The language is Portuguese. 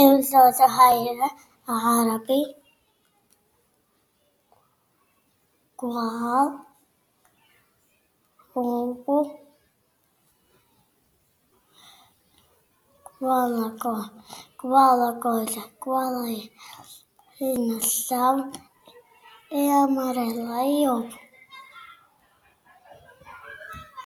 Eu sou Zahara Árabe. Qual roubo qual a coisa qual a coisa, qual a nação é amarela e ovo.